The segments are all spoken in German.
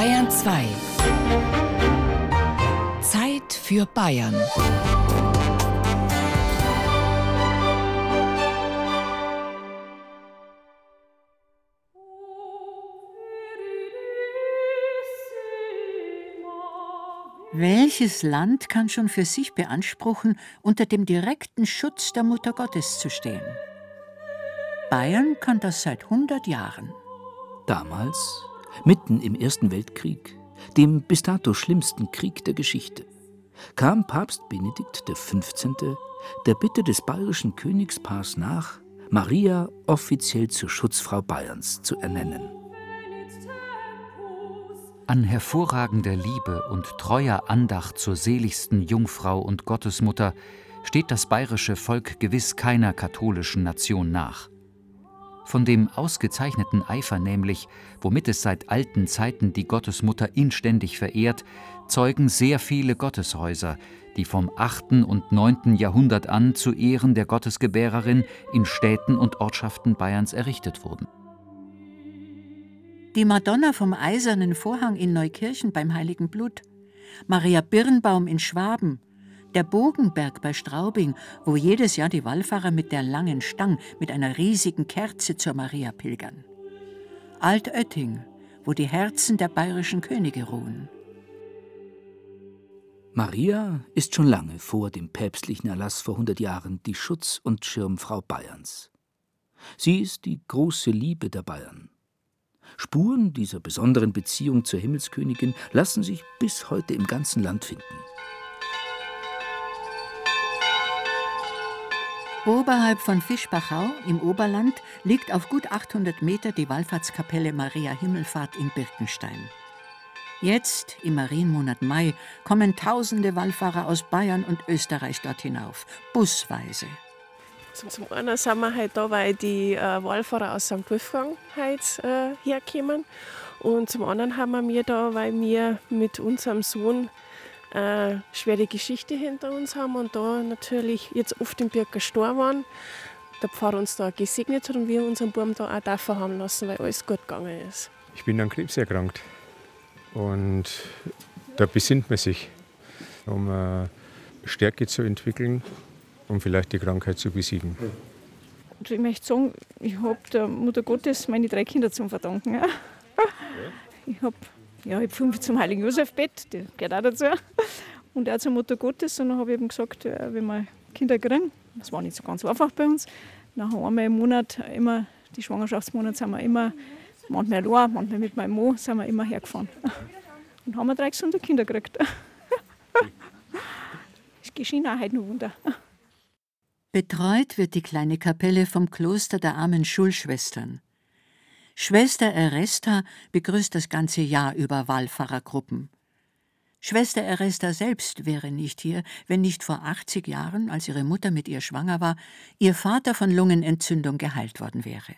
Bayern 2. Zeit für Bayern. Welches Land kann schon für sich beanspruchen, unter dem direkten Schutz der Mutter Gottes zu stehen? Bayern kann das seit 100 Jahren. Damals, mitten im Ersten Weltkrieg, dem bis dato schlimmsten Krieg der Geschichte, kam Papst Benedikt XV. der Bitte des bayerischen Königspaars nach, Maria offiziell zur Schutzfrau Bayerns zu ernennen. An hervorragender Liebe und treuer Andacht zur seligsten Jungfrau und Gottesmutter steht das bayerische Volk gewiss keiner katholischen Nation nach. Von dem ausgezeichneten Eifer nämlich, womit es seit alten Zeiten die Gottesmutter inständig verehrt, zeugen sehr viele Gotteshäuser, die vom 8. und 9. Jahrhundert an zu Ehren der Gottesgebärerin in Städten und Ortschaften Bayerns errichtet wurden. Die Madonna vom Eisernen Vorhang in Neukirchen beim Heiligen Blut, Maria Birnbaum in Schwaben, der Bogenberg bei Straubing, wo jedes Jahr die Wallfahrer mit der langen Stang mit einer riesigen Kerze zur Maria pilgern. Altötting, wo die Herzen der bayerischen Könige ruhen. Maria ist schon lange vor dem päpstlichen Erlass vor 100 Jahren die Schutz- und Schirmfrau Bayerns. Sie ist die große Liebe der Bayern. Spuren dieser besonderen Beziehung zur Himmelskönigin lassen sich bis heute im ganzen Land finden. Oberhalb von Fischbachau im Oberland liegt auf gut 800 Meter die Wallfahrtskapelle Maria Himmelfahrt in Birkenstein. Jetzt, im Marienmonat Mai, kommen tausende Wallfahrer aus Bayern und Österreich dort hinauf, busweise. Zum einen sind wir halt da, weil die äh, Wallfahrer aus St. Wolfgang äh, herkommen. Und zum anderen haben wir da, weil wir mit unserem Sohn äh, schwere Geschichte hinter uns haben und da natürlich jetzt oft im Birk gestorben waren. Der Pfarrer uns da gesegnet hat und wir unseren Buben da auch dafür haben lassen, weil alles gut gegangen ist. Ich bin an Krebs erkrankt und da besinnt man sich, um äh, Stärke zu entwickeln um vielleicht die Krankheit zu besiegen. Und ich möchte sagen, ich habe der Mutter Gottes meine drei Kinder zum Verdanken. Ich habe ja, hab fünf zum Heiligen Josef-Bett, der gehört auch dazu. Und auch zur Mutter Gottes. Und dann habe ich eben gesagt, wenn wir Kinder kriegen, das war nicht so ganz einfach bei uns, nach einmal im Monat, immer, die Schwangerschaftsmonate sind wir immer, manchmal allein, manchmal mit meinem Mann, sind wir immer hergefahren. Und haben wir drei gesunde Kinder gekriegt. Es geschehen auch heute noch Wunder. Betreut wird die kleine Kapelle vom Kloster der armen Schulschwestern. Schwester Eresta begrüßt das ganze Jahr über Wallfahrergruppen. Schwester Eresta selbst wäre nicht hier, wenn nicht vor 80 Jahren, als ihre Mutter mit ihr schwanger war, ihr Vater von Lungenentzündung geheilt worden wäre.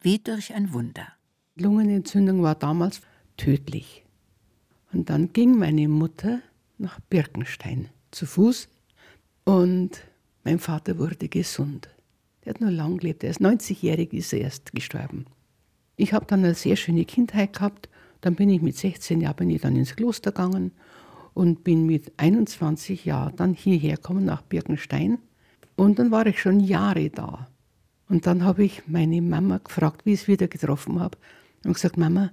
Wie durch ein Wunder. Lungenentzündung war damals tödlich. Und dann ging meine Mutter nach Birkenstein zu Fuß und mein Vater wurde gesund. Der hat nur lang gelebt. Er ist 90-jährig, ist er erst gestorben. Ich habe dann eine sehr schöne Kindheit gehabt. Dann bin ich mit 16 Jahren bin ich dann ins Kloster gegangen und bin mit 21 Jahren dann hierher gekommen nach Birkenstein. Und dann war ich schon Jahre da. Und dann habe ich meine Mama gefragt, wie ich es wieder getroffen habe. Und gesagt, Mama,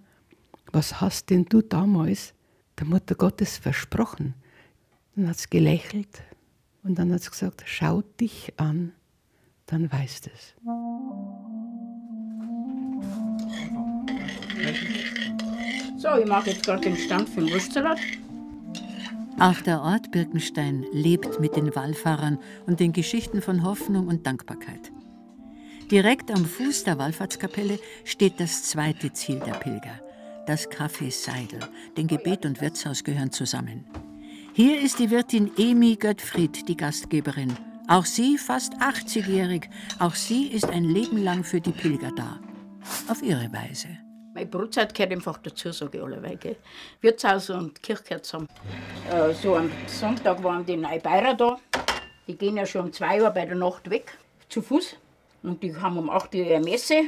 was hast denn du damals der Mutter Gottes versprochen? Dann hat sie gelächelt und dann hat sie gesagt, schau dich an, dann weißt es. So, ich mache jetzt gerade den Stand für den Wurstsalat. Auch der Ort Birkenstein lebt mit den Wallfahrern und den Geschichten von Hoffnung und Dankbarkeit. Direkt am Fuß der Wallfahrtskapelle steht das zweite Ziel der Pilger, das Café Seidel, denn Gebet und Wirtshaus gehören zusammen. Hier ist die Wirtin Emi Göttfried, die Gastgeberin. Auch sie fast 80-jährig. Auch sie ist ein Leben lang für die Pilger da. Auf ihre Weise. Meine Brotzeit gehört einfach dazu, sage ich alle. Gell. Wirtshaus und Kirche gehört zusammen. Äh, so am Sonntag waren die Neubeirer da. Die gehen ja schon um 2 Uhr bei der Nacht weg, zu Fuß. Und die haben um 8 Uhr ihre Messe.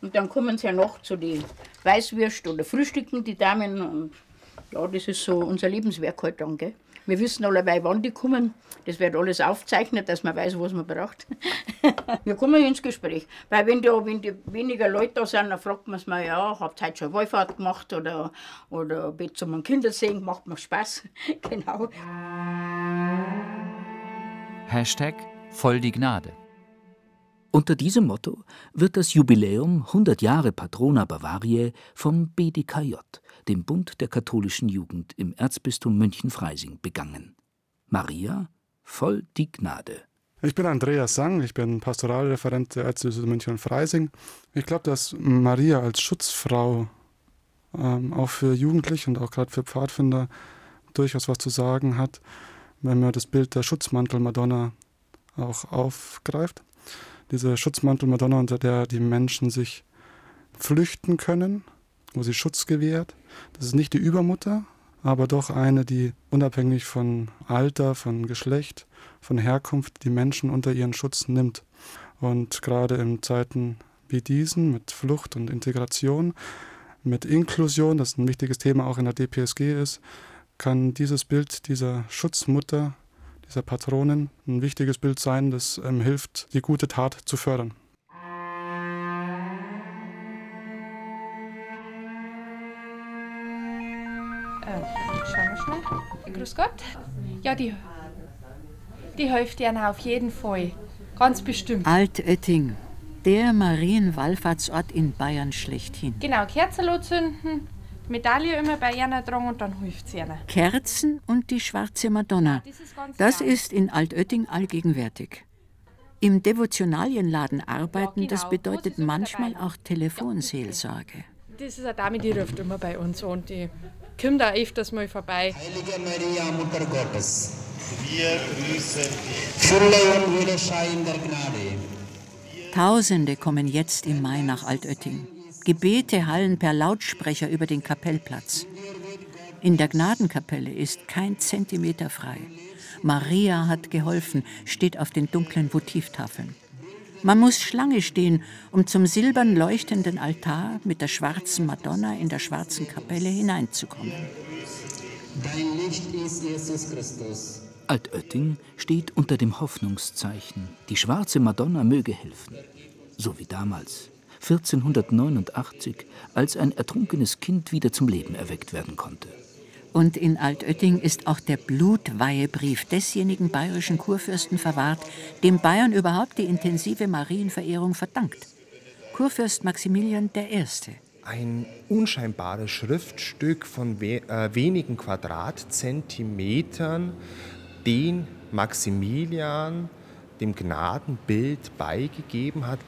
Und dann kommen sie ja noch zu den Weißwürst oder frühstücken die Damen. Und ja, das ist so unser Lebenswerk heute halt dann. Gell? Wir wissen allebei, wann die kommen. Das wird alles aufgezeichnet, dass man weiß, was man braucht. wir kommen ins Gespräch. Weil wenn, da, wenn die weniger Leute da sind, dann fragt man es mal, ja, habt ihr heute schon Wallfahrt gemacht oder, oder bitte zum Kindersehen, macht mir Spaß. genau. Hashtag voll die Gnade. Unter diesem Motto wird das Jubiläum 100 Jahre Patrona Bavariae vom BDKJ, dem Bund der katholischen Jugend im Erzbistum München-Freising, begangen. Maria, voll die Gnade. Ich bin Andreas Sang, ich bin Pastoralreferent der Erzdiözese München-Freising. Ich glaube, dass Maria als Schutzfrau ähm, auch für Jugendliche und auch gerade für Pfadfinder durchaus was zu sagen hat, wenn man das Bild der Schutzmantel Madonna auch aufgreift diese Schutzmantel-Madonna, unter der die Menschen sich flüchten können, wo sie Schutz gewährt. Das ist nicht die Übermutter, aber doch eine, die unabhängig von Alter, von Geschlecht, von Herkunft die Menschen unter ihren Schutz nimmt. Und gerade in Zeiten wie diesen mit Flucht und Integration, mit Inklusion, das ein wichtiges Thema auch in der DPSG ist, kann dieses Bild dieser Schutzmutter dieser Patronin ein wichtiges Bild sein, das ähm, hilft, die gute Tat zu fördern. Grüß Gott. Ja, die, die hilft Ihnen auf jeden Fall. Ganz bestimmt. Altötting, der Marienwallfahrtsort in Bayern schlechthin. Genau, Kerzen zünden, Medaille immer bei einer dran und dann hilft es ihnen. Kerzen und die schwarze Madonna. Das, ist, das ist, in Altötting allgegenwärtig. Im Devotionalienladen arbeiten, ja, genau. das bedeutet manchmal auch Telefonseelsorge. Das ist eine Dame, die ruft immer bei uns und die kommt da öfters mal vorbei. Heilige Maria, Mutter Gottes, wir grüßen dich. Fülle und Widerschein der Gnade. Tausende kommen jetzt im Mai nach Altötting. Gebete hallen per Lautsprecher über den Kapellplatz. In der Gnadenkapelle ist kein Zentimeter frei. Maria hat geholfen, steht auf den dunklen Votivtafeln. Man muss Schlange stehen, um zum silbern leuchtenden Altar mit der schwarzen Madonna in der schwarzen Kapelle hineinzukommen. Dein Licht ist Jesus Christus. Altötting steht unter dem Hoffnungszeichen. Die schwarze Madonna möge helfen. So wie damals 1489, als ein ertrunkenes Kind wieder zum Leben erweckt werden konnte. Und in Altötting ist auch der Blutweihebrief desjenigen bayerischen Kurfürsten verwahrt, dem Bayern überhaupt die intensive Marienverehrung verdankt. Kurfürst Maximilian I. Ein unscheinbares Schriftstück von we äh, wenigen Quadratzentimetern, den Maximilian dem Gnadenbild beigegeben hat.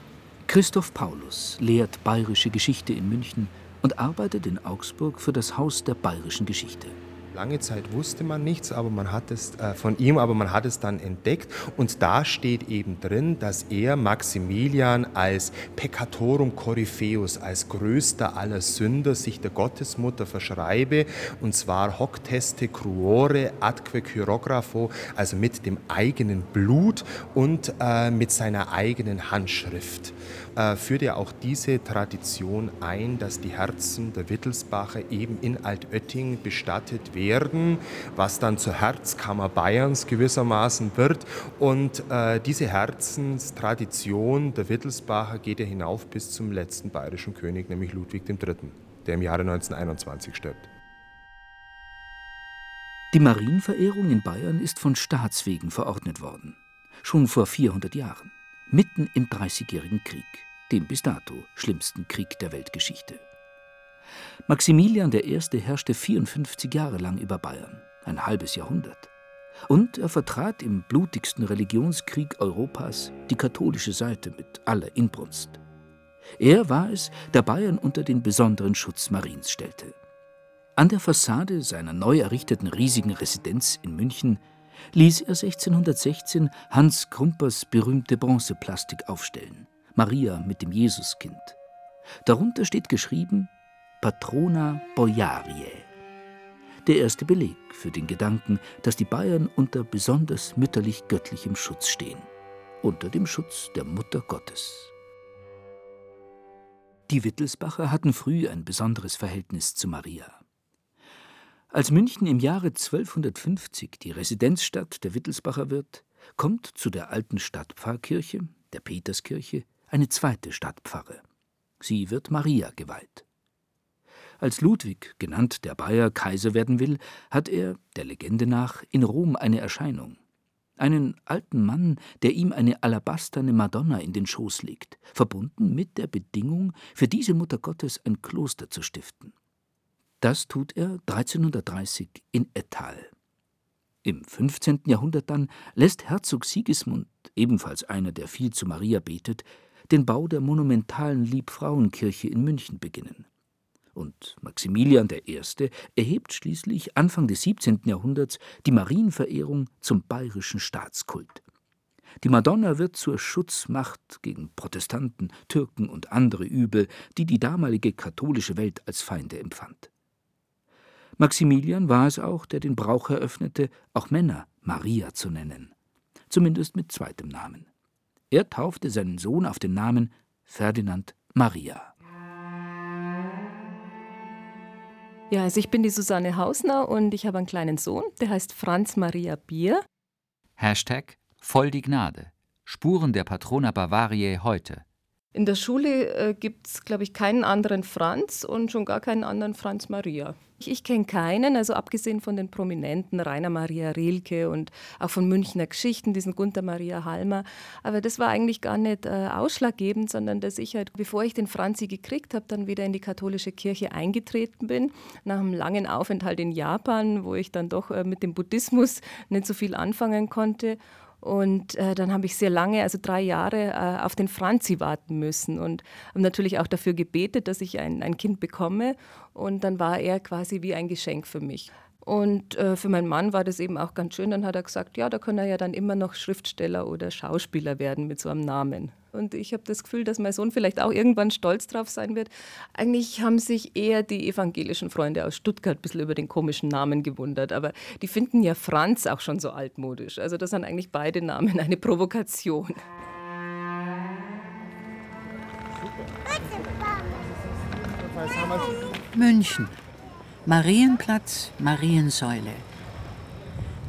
Christoph Paulus lehrt bayerische Geschichte in München und arbeitet in Augsburg für das Haus der bayerischen Geschichte. Lange Zeit wusste man nichts aber man hat es, äh, von ihm, aber man hat es dann entdeckt. Und da steht eben drin, dass er Maximilian als Peccatorum Corypheus, als größter aller Sünder, sich der Gottesmutter verschreibe. Und zwar hoc teste cruore atque chirographo, also mit dem eigenen Blut und äh, mit seiner eigenen Handschrift äh, führt ja auch diese Tradition ein, dass die Herzen der Wittelsbacher eben in Altötting bestattet werden, was dann zur Herzkammer Bayerns gewissermaßen wird. Und äh, diese Herzenstradition der Wittelsbacher geht ja hinauf bis zum letzten bayerischen König, nämlich Ludwig III., der im Jahre 1921 stirbt. Die Marienverehrung in Bayern ist von Staatswegen verordnet worden. Schon vor 400 Jahren, mitten im Dreißigjährigen Krieg dem bis dato schlimmsten Krieg der Weltgeschichte. Maximilian I. herrschte 54 Jahre lang über Bayern, ein halbes Jahrhundert. Und er vertrat im blutigsten Religionskrieg Europas die katholische Seite mit aller Inbrunst. Er war es, der Bayern unter den besonderen Schutz Mariens stellte. An der Fassade seiner neu errichteten riesigen Residenz in München ließ er 1616 Hans Krumpers berühmte Bronzeplastik aufstellen. Maria mit dem Jesuskind. Darunter steht geschrieben Patrona Boiariae. Der erste Beleg für den Gedanken, dass die Bayern unter besonders mütterlich-göttlichem Schutz stehen, unter dem Schutz der Mutter Gottes. Die Wittelsbacher hatten früh ein besonderes Verhältnis zu Maria. Als München im Jahre 1250 die Residenzstadt der Wittelsbacher wird, kommt zu der alten Stadtpfarrkirche, der Peterskirche, eine zweite Stadtpfarre. Sie wird Maria geweiht. Als Ludwig, genannt der Bayer, Kaiser werden will, hat er, der Legende nach, in Rom eine Erscheinung. Einen alten Mann, der ihm eine alabasterne Madonna in den Schoß legt, verbunden mit der Bedingung, für diese Mutter Gottes ein Kloster zu stiften. Das tut er 1330 in Ettal. Im 15. Jahrhundert dann lässt Herzog Sigismund, ebenfalls einer, der viel zu Maria betet, den Bau der monumentalen Liebfrauenkirche in München beginnen und Maximilian I. erhebt schließlich Anfang des 17. Jahrhunderts die Marienverehrung zum bayerischen Staatskult. Die Madonna wird zur Schutzmacht gegen Protestanten, Türken und andere Übel, die die damalige katholische Welt als Feinde empfand. Maximilian war es auch, der den Brauch eröffnete, auch Männer Maria zu nennen, zumindest mit zweitem Namen. Er taufte seinen Sohn auf den Namen Ferdinand Maria. Ja, also ich bin die Susanne Hausner und ich habe einen kleinen Sohn, der heißt Franz Maria Bier. Hashtag voll die Gnade. Spuren der Patrona Bavariae heute. In der Schule äh, gibt es, glaube ich, keinen anderen Franz und schon gar keinen anderen Franz Maria. Ich, ich kenne keinen, also abgesehen von den Prominenten, Rainer Maria Rilke und auch von Münchner Geschichten, diesen Gunther Maria Halmer. Aber das war eigentlich gar nicht äh, ausschlaggebend, sondern dass ich halt, bevor ich den Franzi gekriegt habe, dann wieder in die katholische Kirche eingetreten bin, nach einem langen Aufenthalt in Japan, wo ich dann doch äh, mit dem Buddhismus nicht so viel anfangen konnte. Und äh, dann habe ich sehr lange, also drei Jahre, äh, auf den Franzi warten müssen und habe natürlich auch dafür gebetet, dass ich ein, ein Kind bekomme. Und dann war er quasi wie ein Geschenk für mich. Und äh, für meinen Mann war das eben auch ganz schön. Dann hat er gesagt, ja, da kann er ja dann immer noch Schriftsteller oder Schauspieler werden mit so einem Namen. Und ich habe das Gefühl, dass mein Sohn vielleicht auch irgendwann stolz drauf sein wird. Eigentlich haben sich eher die evangelischen Freunde aus Stuttgart ein bisschen über den komischen Namen gewundert. Aber die finden ja Franz auch schon so altmodisch. Also das sind eigentlich beide Namen eine Provokation. München. Marienplatz, Mariensäule.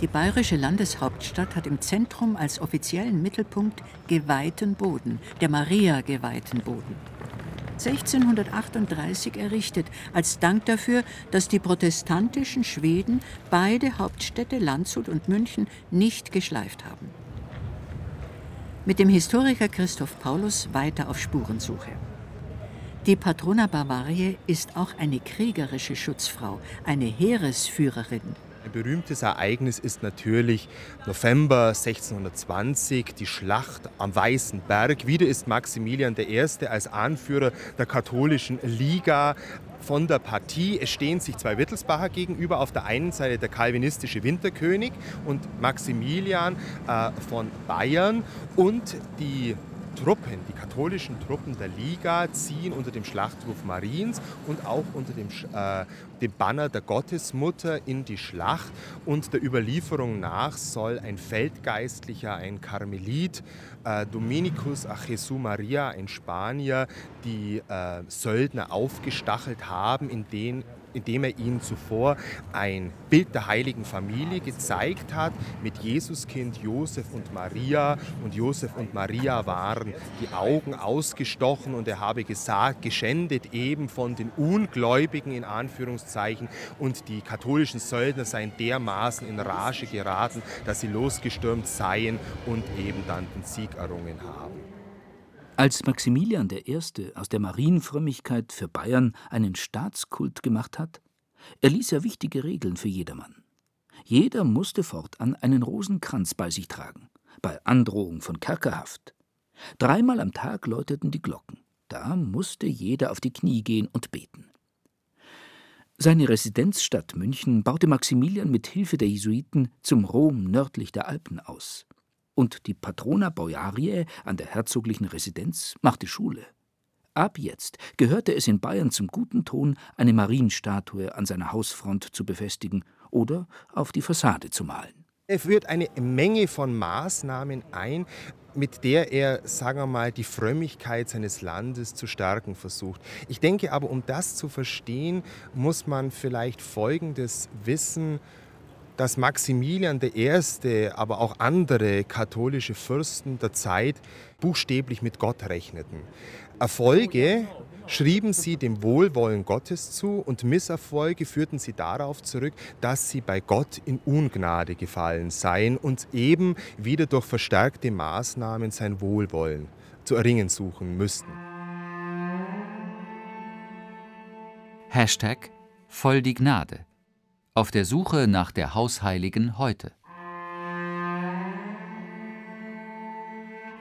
Die bayerische Landeshauptstadt hat im Zentrum als offiziellen Mittelpunkt geweihten Boden, der Maria geweihten Boden. 1638 errichtet, als Dank dafür, dass die protestantischen Schweden beide Hauptstädte Landshut und München nicht geschleift haben. Mit dem Historiker Christoph Paulus weiter auf Spurensuche. Die Patrona Bavariae ist auch eine kriegerische Schutzfrau, eine Heeresführerin. Ein berühmtes Ereignis ist natürlich November 1620, die Schlacht am Weißen Berg. Wieder ist Maximilian I. als Anführer der katholischen Liga von der Partie. Es stehen sich zwei Wittelsbacher gegenüber. Auf der einen Seite der kalvinistische Winterkönig und Maximilian äh, von Bayern und die Truppen, die katholischen Truppen der Liga ziehen unter dem Schlachtruf Mariens und auch unter dem, äh, dem Banner der Gottesmutter in die Schlacht. Und der Überlieferung nach soll ein Feldgeistlicher, ein Karmelit, äh, Dominicus a Jesu Maria, ein Spanier, die äh, Söldner aufgestachelt haben, in denen indem er ihnen zuvor ein Bild der heiligen Familie gezeigt hat mit Jesuskind Josef und Maria. Und Josef und Maria waren die Augen ausgestochen und er habe gesagt, geschändet eben von den Ungläubigen in Anführungszeichen. Und die katholischen Söldner seien dermaßen in Rage geraten, dass sie losgestürmt seien und eben dann den Sieg errungen haben. Als Maximilian I. aus der Marienfrömmigkeit für Bayern einen Staatskult gemacht hat, erließ er wichtige Regeln für jedermann. Jeder musste fortan einen Rosenkranz bei sich tragen, bei Androhung von Kerkerhaft. Dreimal am Tag läuteten die Glocken. Da musste jeder auf die Knie gehen und beten. Seine Residenzstadt München baute Maximilian mit Hilfe der Jesuiten zum Rom nördlich der Alpen aus und die Patrona Boiariae an der herzoglichen Residenz machte Schule. Ab jetzt gehörte es in Bayern zum guten Ton, eine Marienstatue an seiner Hausfront zu befestigen oder auf die Fassade zu malen. Er führt eine Menge von Maßnahmen ein, mit der er, sagen wir mal, die Frömmigkeit seines Landes zu stärken versucht. Ich denke aber, um das zu verstehen, muss man vielleicht Folgendes wissen dass Maximilian I., aber auch andere katholische Fürsten der Zeit buchstäblich mit Gott rechneten. Erfolge schrieben sie dem Wohlwollen Gottes zu und Misserfolge führten sie darauf zurück, dass sie bei Gott in Ungnade gefallen seien und eben wieder durch verstärkte Maßnahmen sein Wohlwollen zu erringen suchen müssten. Hashtag voll die Gnade. Auf der Suche nach der Hausheiligen heute.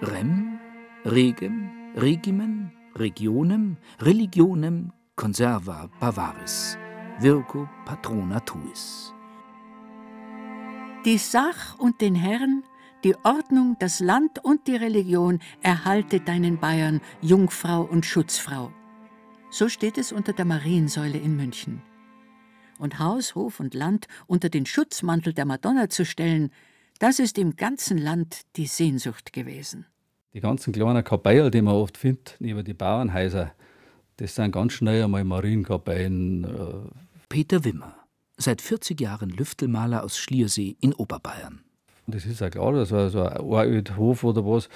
Rem, Regem, Regimen, Regionem, Religionem, Conserva Bavaris, Virgo Patrona Tuis. Die Sach und den Herren, die Ordnung, das Land und die Religion erhalte deinen Bayern, Jungfrau und Schutzfrau. So steht es unter der Mariensäule in München und Haus, Hof und Land unter den Schutzmantel der Madonna zu stellen, das ist im ganzen Land die Sehnsucht gewesen. Die ganzen kleinen Kapellen, die man oft findet, neben die Bauernhäuser, das sind ganz schnell einmal Marienkapellen. Äh Peter Wimmer, seit 40 Jahren Lüftelmaler aus Schliersee in Oberbayern. Das ist ja klar, also so ein Hof oder was,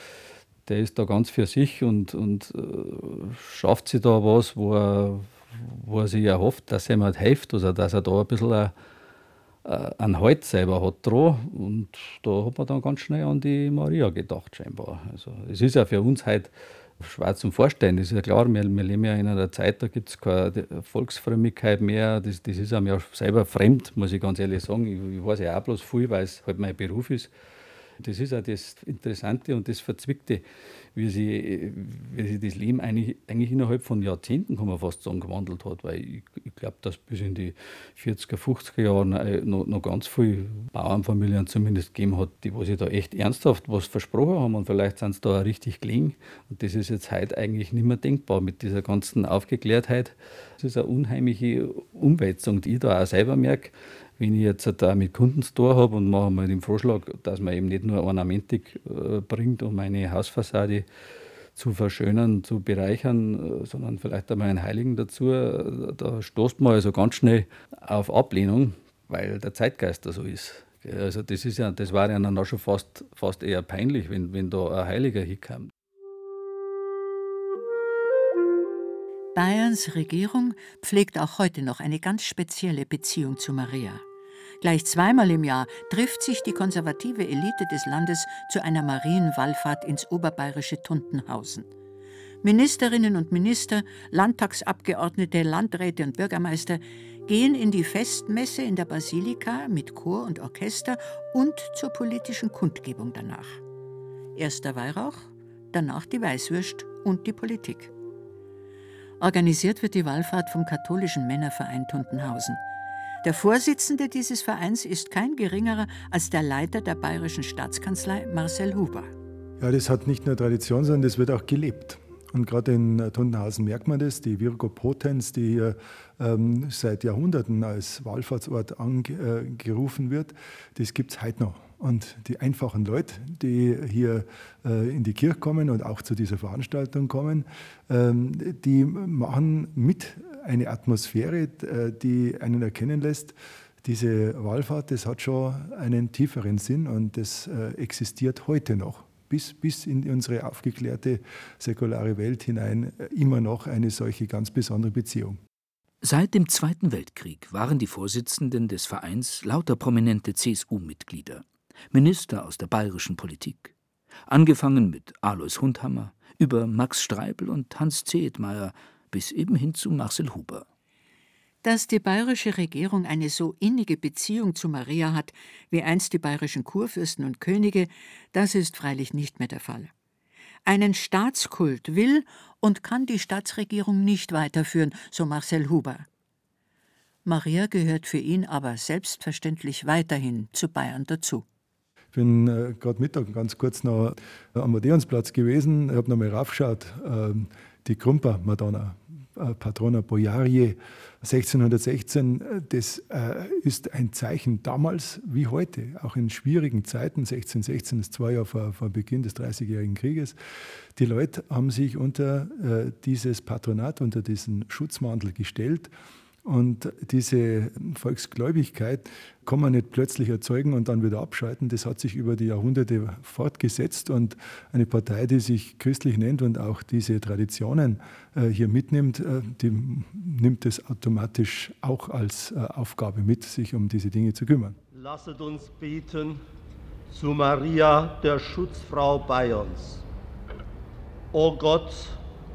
der ist da ganz für sich und, und äh, schafft sich da was, wo er wo er sich erhofft, dass jemand hilft, also dass er da ein bisschen ein, einen Halt selber hat dran. Und da hat man dann ganz schnell an die Maria gedacht, scheinbar. Also es ist ja für uns heute schwer zum Vorstellen. Das ist ja klar, wir, wir leben ja in einer Zeit, da gibt es keine Volksfrömmigkeit mehr. Das, das ist einem ja selber fremd, muss ich ganz ehrlich sagen. Ich, ich weiß ja auch bloß viel, weil es halt mein Beruf ist. Das ist ja das Interessante und das Verzwickte wie sich, wie sich das Leben eigentlich, eigentlich innerhalb von Jahrzehnten, kann man fast sagen, gewandelt hat. Weil ich, ich glaube, dass bis in die 40er, 50er Jahre noch, noch ganz viele Bauernfamilien zumindest gegeben hat, die wo sich da echt ernsthaft was versprochen haben und vielleicht sind sie da auch richtig gelingen. Und das ist jetzt heute eigentlich nicht mehr denkbar mit dieser ganzen Aufgeklärtheit. Das ist eine unheimliche Umwälzung, die ich da auch selber merke wenn ich jetzt da mit Kunden habe und mache mal den Vorschlag, dass man eben nicht nur Ornamentik äh, bringt, um eine Hausfassade zu verschönern, zu bereichern, äh, sondern vielleicht einmal einen Heiligen dazu, äh, da stoßt man also ganz schnell auf Ablehnung, weil der Zeitgeist da so ist. Also das ist ja, das war ja dann auch schon fast, fast eher peinlich, wenn, wenn da ein Heiliger hinkam. Bayerns Regierung pflegt auch heute noch eine ganz spezielle Beziehung zu Maria. Gleich zweimal im Jahr trifft sich die konservative Elite des Landes zu einer Marienwallfahrt ins oberbayerische Tuntenhausen. Ministerinnen und Minister, Landtagsabgeordnete, Landräte und Bürgermeister gehen in die Festmesse in der Basilika mit Chor und Orchester und zur politischen Kundgebung danach. Erst der Weihrauch, danach die Weißwürst und die Politik. Organisiert wird die Wallfahrt vom katholischen Männerverein Tuntenhausen. Der Vorsitzende dieses Vereins ist kein geringerer als der Leiter der bayerischen Staatskanzlei Marcel Huber. Ja, das hat nicht nur Tradition, sondern das wird auch gelebt. Und gerade in Tundenhausen merkt man das, die Virgo Potenz, die hier ähm, seit Jahrhunderten als Wallfahrtsort angerufen äh, wird, das gibt es heute noch. Und die einfachen Leute, die hier äh, in die Kirche kommen und auch zu dieser Veranstaltung kommen, ähm, die machen mit eine Atmosphäre, äh, die einen erkennen lässt, diese Wallfahrt, das hat schon einen tieferen Sinn und das äh, existiert heute noch. Bis, bis in unsere aufgeklärte säkulare Welt hinein äh, immer noch eine solche ganz besondere Beziehung. Seit dem Zweiten Weltkrieg waren die Vorsitzenden des Vereins lauter prominente CSU-Mitglieder, Minister aus der bayerischen Politik. Angefangen mit Alois Hundhammer, über Max Streibel und Hans Zehetmeier bis eben hin zu Marcel Huber. Dass die bayerische Regierung eine so innige Beziehung zu Maria hat, wie einst die bayerischen Kurfürsten und Könige, das ist freilich nicht mehr der Fall. Einen Staatskult will und kann die Staatsregierung nicht weiterführen, so Marcel Huber. Maria gehört für ihn aber selbstverständlich weiterhin zu Bayern dazu. Ich bin äh, gerade Mittag ganz kurz noch am Odeonsplatz gewesen, ich habe noch mal raufgeschaut, äh, die Krumper-Madonna äh, Patrona Bojarie 1616, das äh, ist ein Zeichen damals wie heute, auch in schwierigen Zeiten. 1616 ist zwei Jahre vor, vor Beginn des Dreißigjährigen Krieges. Die Leute haben sich unter äh, dieses Patronat, unter diesen Schutzmantel gestellt und diese Volksgläubigkeit kann man nicht plötzlich erzeugen und dann wieder abschalten. Das hat sich über die Jahrhunderte fortgesetzt und eine Partei, die sich christlich nennt und auch diese Traditionen äh, hier mitnimmt, äh, die nimmt es automatisch auch als äh, Aufgabe mit, sich um diese Dinge zu kümmern. Lasset uns beten zu Maria, der Schutzfrau Bayerns. O Gott,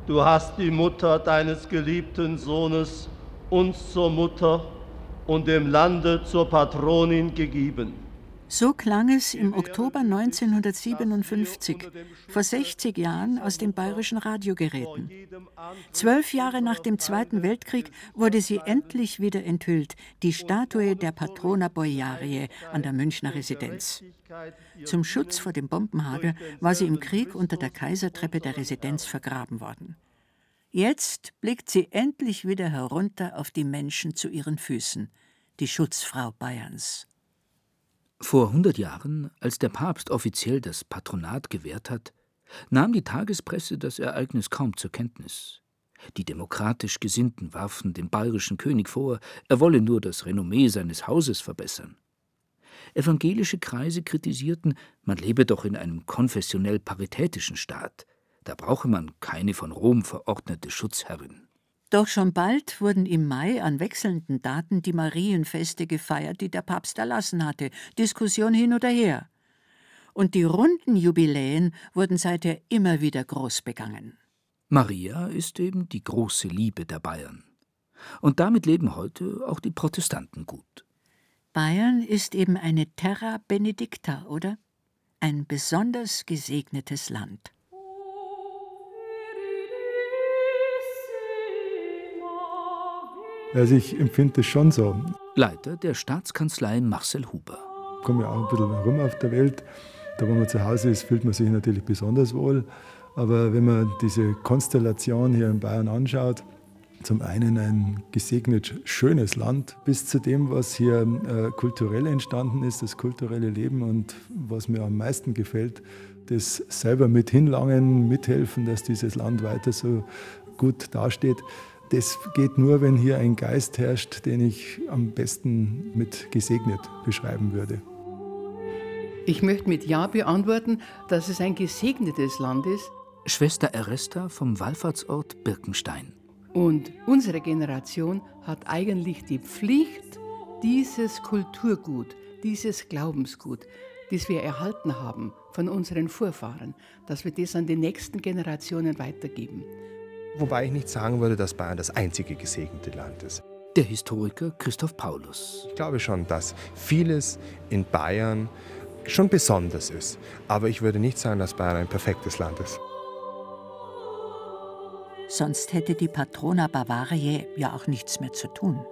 du hast die Mutter deines geliebten Sohnes uns zur Mutter und dem Lande zur Patronin gegeben. So klang es im Oktober 1957, vor 60 Jahren aus den bayerischen Radiogeräten. Zwölf Jahre nach dem Zweiten Weltkrieg wurde sie endlich wieder enthüllt, die Statue der Patrona Bojarie an der Münchner Residenz. Zum Schutz vor dem Bombenhagel war sie im Krieg unter der Kaisertreppe der Residenz vergraben worden. Jetzt blickt sie endlich wieder herunter auf die Menschen zu ihren Füßen, die Schutzfrau Bayerns. Vor 100 Jahren, als der Papst offiziell das Patronat gewährt hat, nahm die Tagespresse das Ereignis kaum zur Kenntnis. Die demokratisch Gesinnten warfen dem bayerischen König vor, er wolle nur das Renommee seines Hauses verbessern. Evangelische Kreise kritisierten, man lebe doch in einem konfessionell paritätischen Staat. Da brauche man keine von Rom verordnete Schutzherrin. Doch schon bald wurden im Mai an wechselnden Daten die Marienfeste gefeiert, die der Papst erlassen hatte. Diskussion hin oder her. Und die runden Jubiläen wurden seither immer wieder groß begangen. Maria ist eben die große Liebe der Bayern. Und damit leben heute auch die Protestanten gut. Bayern ist eben eine Terra Benedicta, oder? Ein besonders gesegnetes Land. Also ich empfinde das schon so. Leiter der Staatskanzlei Marcel Huber. Ich komme ja auch ein bisschen rum auf der Welt. Da, wo man zu Hause ist, fühlt man sich natürlich besonders wohl. Aber wenn man diese Konstellation hier in Bayern anschaut, zum einen ein gesegnet schönes Land, bis zu dem, was hier äh, kulturell entstanden ist, das kulturelle Leben und was mir am meisten gefällt, das selber mit hinlangen, mithelfen, dass dieses Land weiter so gut dasteht. Das geht nur, wenn hier ein Geist herrscht, den ich am besten mit gesegnet beschreiben würde. Ich möchte mit Ja beantworten, dass es ein gesegnetes Land ist. Schwester Eresta vom Wallfahrtsort Birkenstein. Und unsere Generation hat eigentlich die Pflicht, dieses Kulturgut, dieses Glaubensgut, das wir erhalten haben von unseren Vorfahren, dass wir das an die nächsten Generationen weitergeben. Wobei ich nicht sagen würde, dass Bayern das einzige gesegnete Land ist. Der Historiker Christoph Paulus. Ich glaube schon, dass vieles in Bayern schon besonders ist. Aber ich würde nicht sagen, dass Bayern ein perfektes Land ist. Sonst hätte die Patrona Bavariae ja auch nichts mehr zu tun.